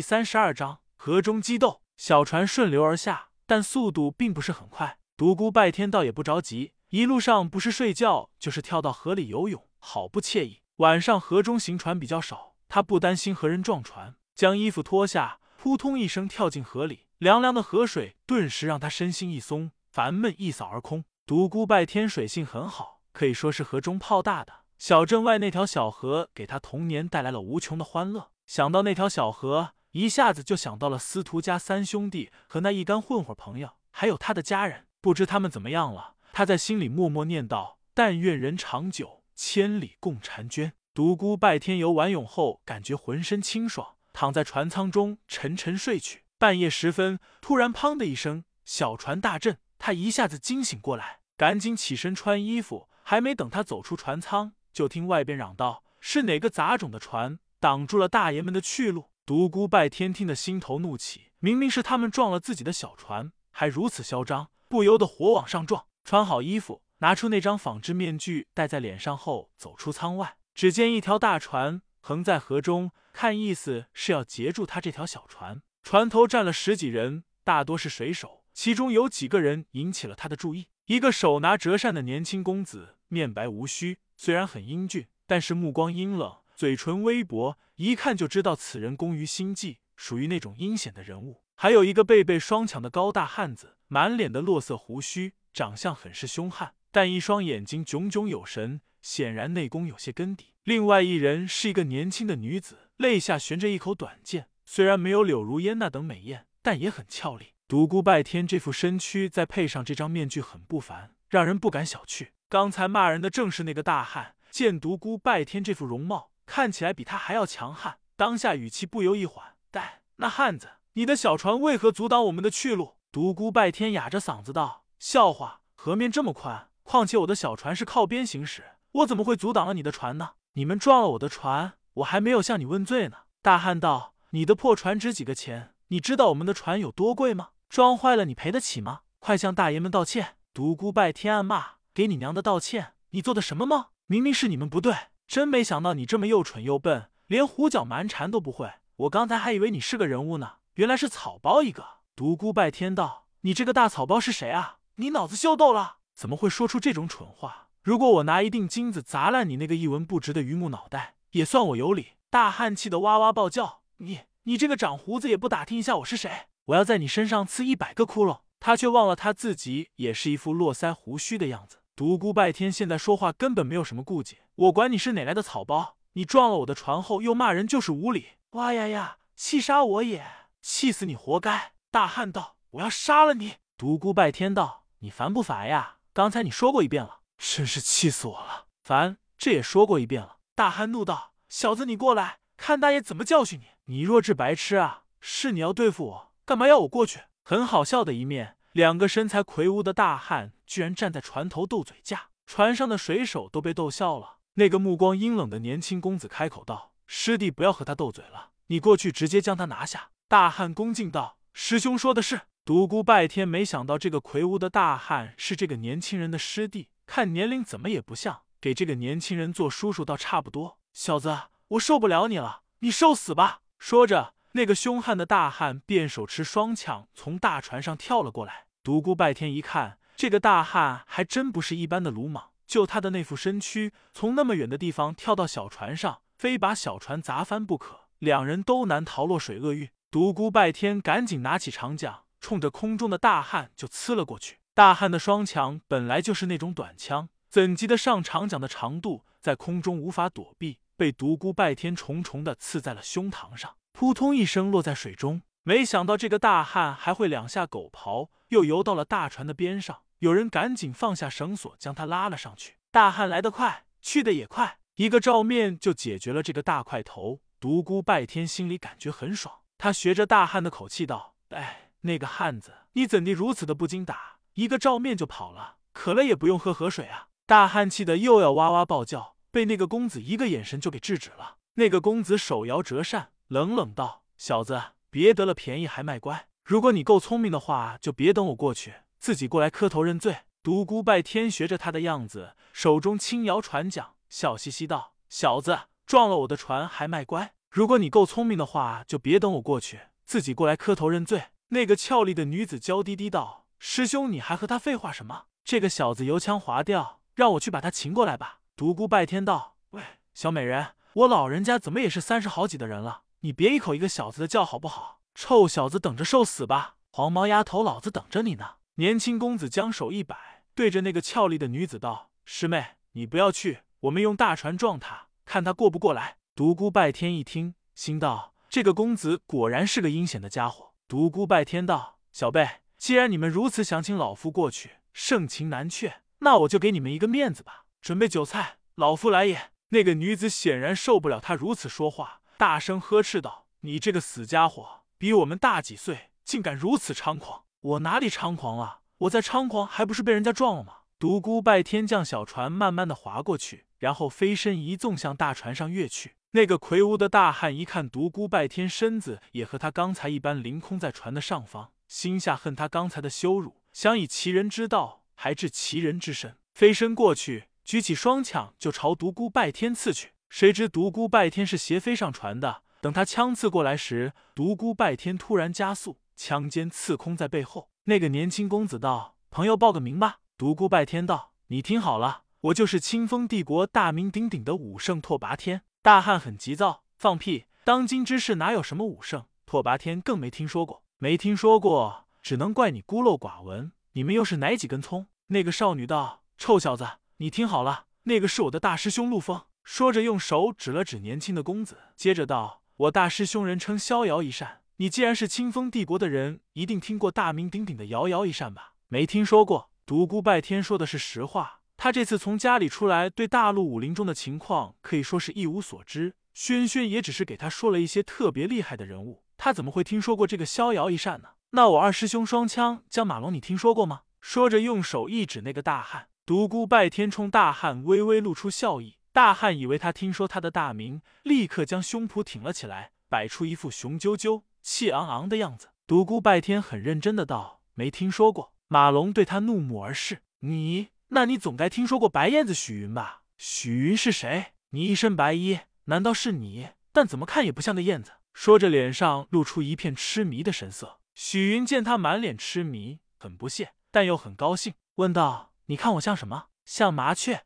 第三十二章河中激斗。小船顺流而下，但速度并不是很快。独孤拜天倒也不着急，一路上不是睡觉，就是跳到河里游泳，好不惬意。晚上河中行船比较少，他不担心和人撞船，将衣服脱下，扑通一声跳进河里。凉凉的河水顿时让他身心一松，烦闷一扫而空。独孤拜天水性很好，可以说是河中泡大的。小镇外那条小河给他童年带来了无穷的欢乐。想到那条小河，一下子就想到了司徒家三兄弟和那一干混混朋友，还有他的家人，不知他们怎么样了。他在心里默默念道：“但愿人长久，千里共婵娟。”独孤拜天游完泳后，感觉浑身清爽，躺在船舱中沉沉睡去。半夜时分，突然砰的一声，小船大震，他一下子惊醒过来，赶紧起身穿衣服。还没等他走出船舱，就听外边嚷道：“是哪个杂种的船？”挡住了大爷们的去路，独孤拜天听得心头怒起，明明是他们撞了自己的小船，还如此嚣张，不由得火往上撞。穿好衣服，拿出那张仿制面具戴在脸上后，走出舱外。只见一条大船横在河中，看意思是要截住他这条小船。船头站了十几人，大多是水手，其中有几个人引起了他的注意。一个手拿折扇的年轻公子，面白无须，虽然很英俊，但是目光阴冷。嘴唇微薄，一看就知道此人工于心计，属于那种阴险的人物。还有一个背背双强的高大汉子，满脸的络色胡须，长相很是凶悍，但一双眼睛炯炯有神，显然内功有些根底。另外一人是一个年轻的女子，肋下悬着一口短剑，虽然没有柳如烟那等美艳，但也很俏丽。独孤拜天这副身躯，再配上这张面具，很不凡，让人不敢小觑。刚才骂人的正是那个大汉，见独孤拜天这副容貌。看起来比他还要强悍，当下语气不由一缓。但那汉子，你的小船为何阻挡我们的去路？独孤拜天哑着嗓子道：“笑话，河面这么宽，况且我的小船是靠边行驶，我怎么会阻挡了你的船呢？你们撞了我的船，我还没有向你问罪呢。”大汉道：“你的破船值几个钱？你知道我们的船有多贵吗？撞坏了你赔得起吗？快向大爷们道歉！”独孤拜天暗骂：“给你娘的道歉！你做的什么梦？明明是你们不对。”真没想到你这么又蠢又笨，连胡搅蛮缠都不会。我刚才还以为你是个人物呢，原来是草包一个。独孤拜天道，你这个大草包是谁啊？你脑子秀逗了？怎么会说出这种蠢话？如果我拿一锭金子砸烂你那个一文不值的榆木脑袋，也算我有理。大汉气得哇哇暴叫：“你你这个长胡子也不打听一下我是谁？我要在你身上刺一百个窟窿！”他却忘了他自己也是一副络腮胡须的样子。独孤拜天现在说话根本没有什么顾忌，我管你是哪来的草包，你撞了我的船后又骂人就是无礼！哇呀呀，气杀我也！气死你活该！大汉道：“我要杀了你！”独孤拜天道：“你烦不烦呀？刚才你说过一遍了，真是气死我了！烦，这也说过一遍了。”大汉怒道：“小子，你过来，看大爷怎么教训你！你弱智白痴啊！是你要对付我，干嘛要我过去？”很好笑的一面。两个身材魁梧的大汉居然站在船头斗嘴架，船上的水手都被逗笑了。那个目光阴冷的年轻公子开口道：“师弟，不要和他斗嘴了，你过去直接将他拿下。”大汉恭敬道：“师兄说的是。”独孤拜天没想到这个魁梧的大汉是这个年轻人的师弟，看年龄怎么也不像，给这个年轻人做叔叔倒差不多。小子，我受不了你了，你受死吧！说着。那个凶悍的大汉便手持双枪从大船上跳了过来。独孤拜天一看，这个大汉还真不是一般的鲁莽，就他的那副身躯，从那么远的地方跳到小船上，非把小船砸翻不可。两人都难逃落水厄运。独孤拜天赶紧拿起长桨，冲着空中的大汉就刺了过去。大汉的双枪本来就是那种短枪，怎及得上长桨的长度，在空中无法躲避，被独孤拜天重重的刺在了胸膛上。扑通一声落在水中，没想到这个大汉还会两下狗刨，又游到了大船的边上。有人赶紧放下绳索，将他拉了上去。大汉来得快，去的也快，一个照面就解决了这个大块头。独孤拜天心里感觉很爽，他学着大汉的口气道：“哎，那个汉子，你怎地如此的不经打？一个照面就跑了，渴了也不用喝河水啊！”大汉气得又要哇哇暴叫，被那个公子一个眼神就给制止了。那个公子手摇折扇。冷冷道：“小子，别得了便宜还卖乖。如果你够聪明的话，就别等我过去，自己过来磕头认罪。”独孤拜天学着他的样子，手中轻摇船桨，笑嘻嘻道：“小子，撞了我的船还卖乖？如果你够聪明的话，就别等我过去，自己过来磕头认罪。”那个俏丽的女子娇滴滴道：“师兄，你还和他废话什么？这个小子油腔滑调，让我去把他擒过来吧。”独孤拜天道：“喂，小美人，我老人家怎么也是三十好几的人了，你别一口一个小子的叫好不好？臭小子，等着受死吧！黄毛丫头，老子等着你呢！”年轻公子将手一摆，对着那个俏丽的女子道：“师妹，你不要去，我们用大船撞他，看他过不过来。”独孤拜天一听，心道：“这个公子果然是个阴险的家伙。”独孤拜天道：“小辈，既然你们如此想请老夫过去，盛情难却，那我就给你们一个面子吧。准备酒菜，老夫来也。”那个女子显然受不了他如此说话，大声呵斥道：“你这个死家伙，比我们大几岁，竟敢如此猖狂！我哪里猖狂了？我在猖狂，还不是被人家撞了吗？”独孤拜天将小船慢慢的划过去，然后飞身一纵向大船上跃去。那个魁梧的大汉一看独孤拜天身子也和他刚才一般凌空在船的上方，心下恨他刚才的羞辱，想以其人之道还治其人之身，飞身过去，举起双枪就朝独孤拜天刺去。谁知独孤拜天是斜飞上船的，等他枪刺过来时，独孤拜天突然加速，枪尖刺空在背后。那个年轻公子道：“朋友报个名吧。”独孤拜天道：“你听好了，我就是清风帝国大名鼎鼎的武圣拓跋天。”大汉很急躁，放屁！当今之世哪有什么武圣？拓跋天更没听说过，没听说过，只能怪你孤陋寡闻。你们又是哪几根葱？那个少女道：“臭小子，你听好了，那个是我的大师兄陆枫。”说着用手指了指年轻的公子，接着道：“我大师兄人称逍遥一扇，你既然是清风帝国的人，一定听过大名鼎鼎的摇摇一扇吧？没听说过。”独孤拜天说的是实话。他这次从家里出来，对大陆武林中的情况可以说是一无所知。轩轩也只是给他说了一些特别厉害的人物，他怎么会听说过这个逍遥一扇呢？那我二师兄双枪江马龙，你听说过吗？说着，用手一指那个大汉。独孤拜天冲大汉微微露出笑意。大汉以为他听说他的大名，立刻将胸脯挺了起来，摆出一副雄赳赳、气昂昂的样子。独孤拜天很认真的道：“没听说过。”马龙对他怒目而视：“你。”那你总该听说过白燕子许云吧？许云是谁？你一身白衣，难道是你？但怎么看也不像个燕子。说着，脸上露出一片痴迷的神色。许云见他满脸痴迷，很不屑，但又很高兴，问道：“你看我像什么？像麻雀？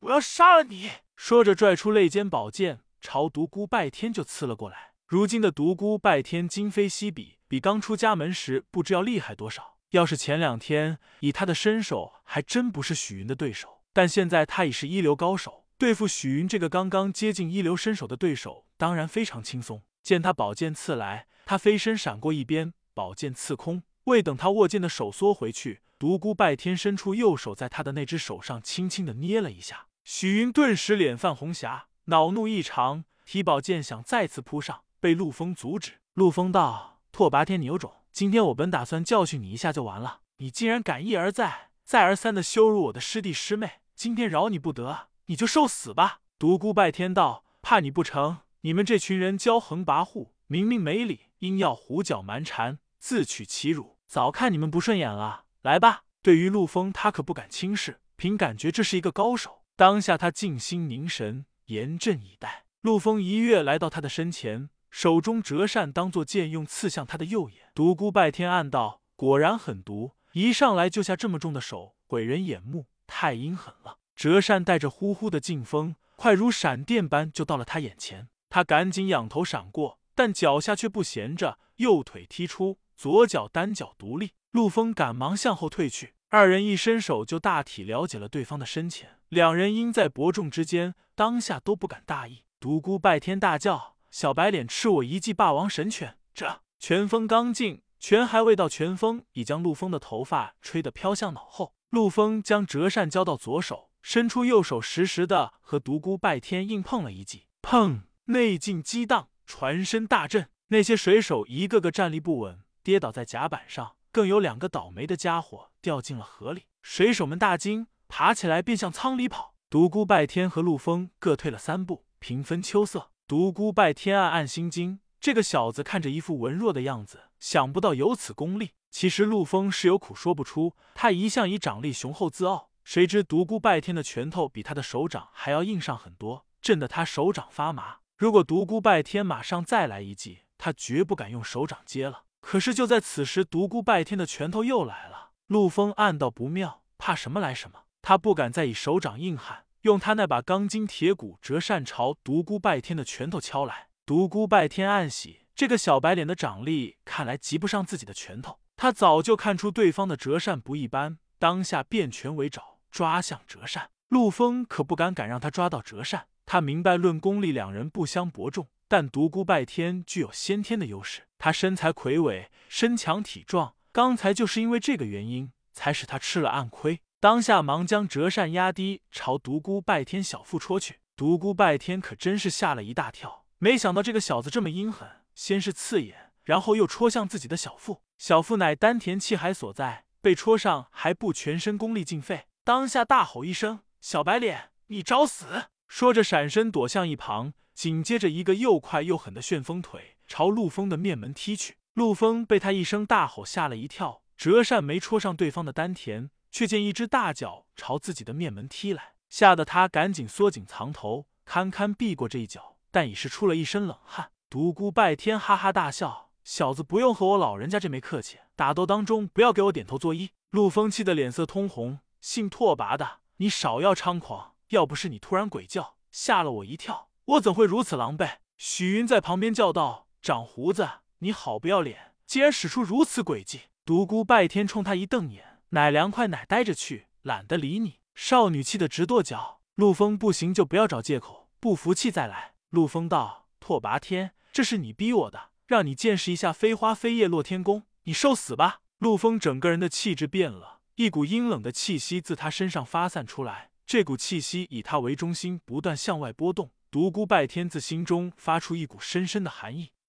我要杀了你！”说着，拽出肋间宝剑，朝独孤拜天就刺了过来。如今的独孤拜天今非昔比，比刚出家门时不知要厉害多少。要是前两天以他的身手，还真不是许云的对手。但现在他已是一流高手，对付许云这个刚刚接近一流身手的对手，当然非常轻松。见他宝剑刺来，他飞身闪过一边，宝剑刺空。未等他握剑的手缩回去，独孤拜天伸出右手，在他的那只手上轻轻的捏了一下。许云顿时脸泛红霞，恼怒异常，提宝剑想再次扑上，被陆枫阻止。陆枫道：“拓跋天，你有种！”今天我本打算教训你一下就完了，你竟然敢一而再、再而三的羞辱我的师弟师妹，今天饶你不得，你就受死吧！独孤拜天道，怕你不成？你们这群人骄横跋扈，明明没理，硬要胡搅蛮缠，自取其辱，早看你们不顺眼了。来吧！对于陆枫，他可不敢轻视，凭感觉这是一个高手。当下他静心凝神，严阵以待。陆枫一跃来到他的身前。手中折扇当作剑用，刺向他的右眼。独孤拜天暗道：果然狠毒，一上来就下这么重的手，毁人眼目，太阴狠了。折扇带着呼呼的劲风，快如闪电般就到了他眼前。他赶紧仰头闪过，但脚下却不闲着，右腿踢出，左脚单脚独立。陆枫赶忙向后退去，二人一伸手就大体了解了对方的深浅。两人因在伯仲之间，当下都不敢大意。独孤拜天大叫。小白脸，吃我一记霸王神拳！这拳风刚劲，拳还未到，拳风已将陆枫的头发吹得飘向脑后。陆枫将折扇交到左手，伸出右手，实时的和独孤拜天硬碰了一记。砰！内劲激荡，船身大震，那些水手一个个站立不稳，跌倒在甲板上，更有两个倒霉的家伙掉进了河里。水手们大惊，爬起来便向舱里跑。独孤拜天和陆枫各退了三步，平分秋色。独孤拜天暗暗心惊，这个小子看着一副文弱的样子，想不到有此功力。其实陆枫是有苦说不出，他一向以掌力雄厚自傲，谁知独孤拜天的拳头比他的手掌还要硬上很多，震得他手掌发麻。如果独孤拜天马上再来一记，他绝不敢用手掌接了。可是就在此时，独孤拜天的拳头又来了。陆枫暗道不妙，怕什么来什么，他不敢再以手掌硬汉，用他那把钢筋铁骨折扇朝独孤拜天的拳头敲来。独孤拜天暗喜，这个小白脸的掌力看来及不上自己的拳头。他早就看出对方的折扇不一般，当下变拳为爪，抓向折扇。陆枫可不敢敢让他抓到折扇。他明白，论功力，两人不相伯仲，但独孤拜天具有先天的优势。他身材魁伟，身强体壮，刚才就是因为这个原因，才使他吃了暗亏。当下忙将折扇压低，朝独孤拜天小腹戳去。独孤拜天可真是吓了一大跳，没想到这个小子这么阴狠，先是刺眼，然后又戳向自己的小腹。小腹乃丹田气海所在，被戳上还不全身功力尽废。当下大吼一声：“小白脸，你找死！”说着闪身躲向一旁，紧接着一个又快又狠的旋风腿朝陆枫的面门踢去。陆枫被他一声大吼吓了一跳，折扇没戳上对方的丹田，却见一只大脚朝自己的面门踢来，吓得他赶紧缩紧藏头，堪堪避过这一脚，但已是出了一身冷汗。独孤拜天哈哈大笑。小子，不用和我老人家这没客气。打斗当中，不要给我点头作揖。陆风气得脸色通红，姓拓跋的，你少要猖狂！要不是你突然鬼叫，吓了我一跳，我怎会如此狼狈？许云在旁边叫道：“长胡子，你好不要脸，竟然使出如此诡计！”独孤拜天冲他一瞪眼，奶凉快，奶呆着去，懒得理你。少女气得直跺脚。陆枫不行就不要找借口，不服气再来。陆枫道：“拓跋天，这是你逼我的。”让你见识一下飞花飞叶落天宫，你受死吧！陆枫整个人的气质变了，一股阴冷的气息自他身上发散出来，这股气息以他为中心不断向外波动。独孤拜天自心中发出一股深深的寒意。